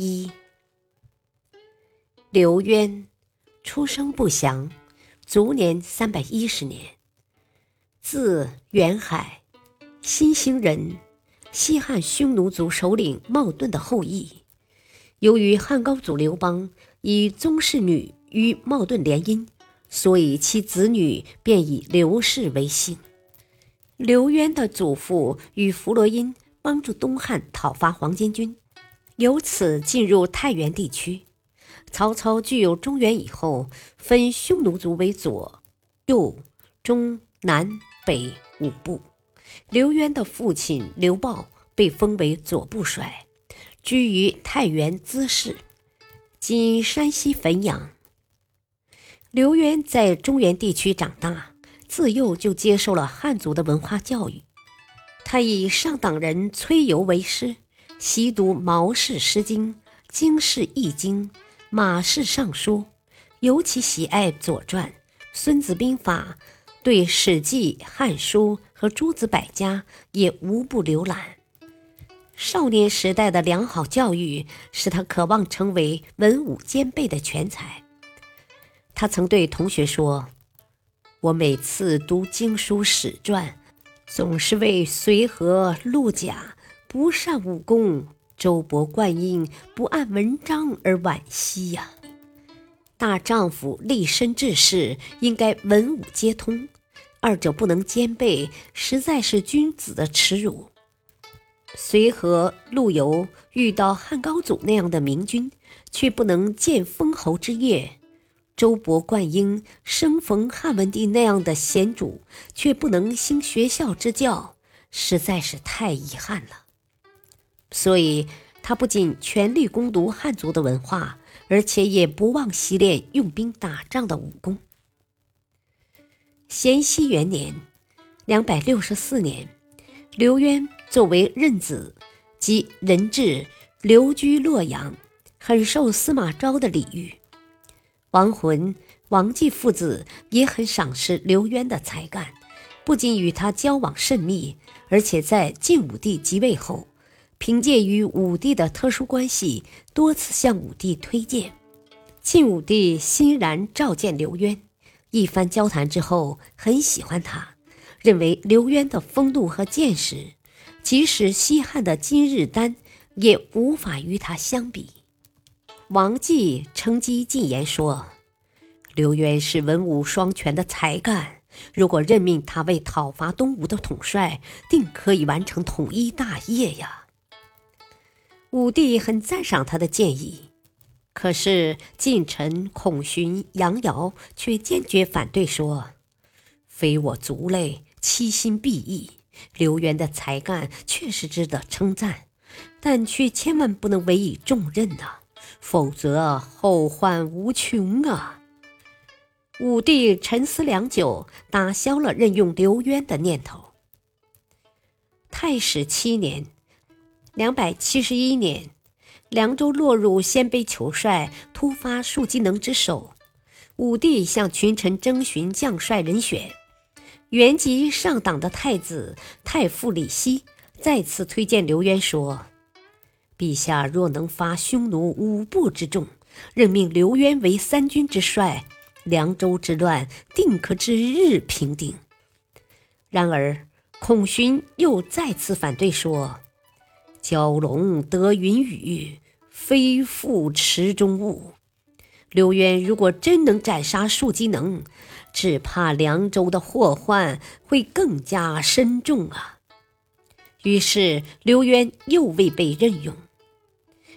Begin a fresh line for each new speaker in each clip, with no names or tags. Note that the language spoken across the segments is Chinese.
一，刘渊，出生不详，卒年三百一十年，字元海，新兴人，西汉匈奴族首领冒顿的后裔。由于汉高祖刘邦以宗室女与冒顿联姻，所以其子女便以刘氏为姓。刘渊的祖父与弗罗因帮助东汉讨伐黄巾军。由此进入太原地区。曹操具有中原以后，分匈奴族为左、右、中、南、北五部。刘渊的父亲刘豹被封为左部帅，居于太原滋事，今山西汾阳。刘渊在中原地区长大，自幼就接受了汉族的文化教育。他以上党人崔游为师。习读毛氏《诗经》、经世《易经》、马氏《尚书》，尤其喜爱《左传》《孙子兵法》，对《史记》《汉书》和诸子百家也无不浏览。少年时代的良好教育使他渴望成为文武兼备的全才。他曾对同学说：“我每次读经书史传，总是为随和陆贾。”不善武功，周勃、灌婴不按文章而惋惜呀！大丈夫立身治世，应该文武皆通，二者不能兼备，实在是君子的耻辱。随和、陆游遇到汉高祖那样的明君，却不能见封侯之业；周勃、灌婴生逢汉文帝那样的贤主，却不能兴学校之教，实在是太遗憾了。所以，他不仅全力攻读汉族的文化，而且也不忘习练用兵打仗的武功。咸熙元年（两百六十四年），刘渊作为任子，即人质，留居洛阳，很受司马昭的礼遇。王浑、王继父子也很赏识刘渊的才干，不仅与他交往甚密，而且在晋武帝即位后。凭借与武帝的特殊关系，多次向武帝推荐。晋武帝欣然召见刘渊，一番交谈之后，很喜欢他，认为刘渊的风度和见识，即使西汉的金日丹也无法与他相比。王继乘机进言说：“刘渊是文武双全的才干，如果任命他为讨伐东吴的统帅，定可以完成统一大业呀。”武帝很赞赏他的建议，可是近臣孔荀、杨尧却坚决反对，说：“非我族类，其心必异。刘渊的才干确实值得称赞，但却千万不能委以重任呐，否则后患无穷啊！”武帝沉思良久，打消了任用刘渊的念头。太史七年。两百七十一年，凉州落入鲜卑酋帅突发树机能之手。武帝向群臣征询将帅人选，原籍上党的太子太傅李希再次推荐刘渊说：“陛下若能发匈奴五部之众，任命刘渊为三军之帅，凉州之乱定可指日平定。”然而，孔勋又再次反对说。蛟龙得云雨，非复池中物。刘渊如果真能斩杀树机能，只怕凉州的祸患会更加深重啊！于是刘渊又未被任用。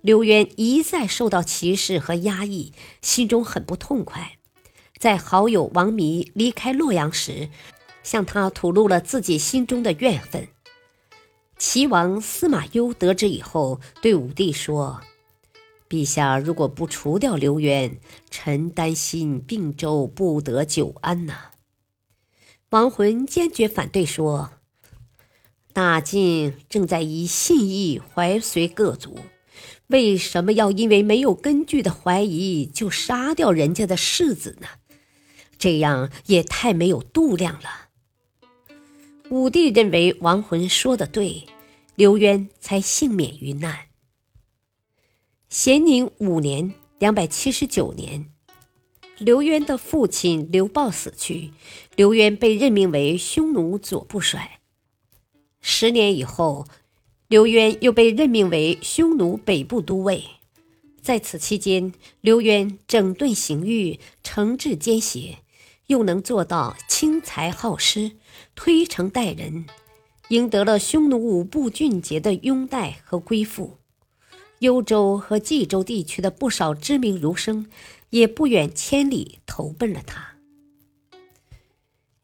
刘渊一再受到歧视和压抑，心中很不痛快。在好友王弥离开洛阳时，向他吐露了自己心中的怨愤。齐王司马攸得知以后，对武帝说：“陛下如果不除掉刘渊，臣担心并州不得久安呐。王浑坚决反对说：“大晋正在以信义怀随各族，为什么要因为没有根据的怀疑就杀掉人家的世子呢？这样也太没有度量了。”武帝认为亡魂说的对。刘渊才幸免于难。咸宁五年（两百七十九年），刘渊的父亲刘豹死去，刘渊被任命为匈奴左部帅。十年以后，刘渊又被任命为匈奴北部都尉。在此期间，刘渊整顿刑狱，惩治奸邪，又能做到轻财好施，推诚待人。赢得了匈奴五部俊杰的拥戴和归附，幽州和冀州地区的不少知名儒生也不远千里投奔了他。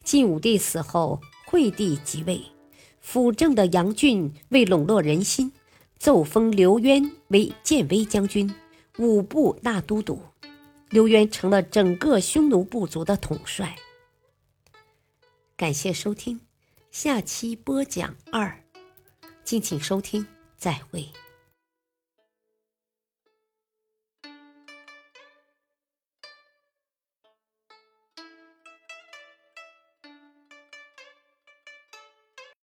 晋武帝死后，惠帝即位，辅政的杨俊为笼络人心，奏封刘渊为建威将军、五部大都督，刘渊成了整个匈奴部族的统帅。感谢收听。下期播讲二，敬请收听，再会。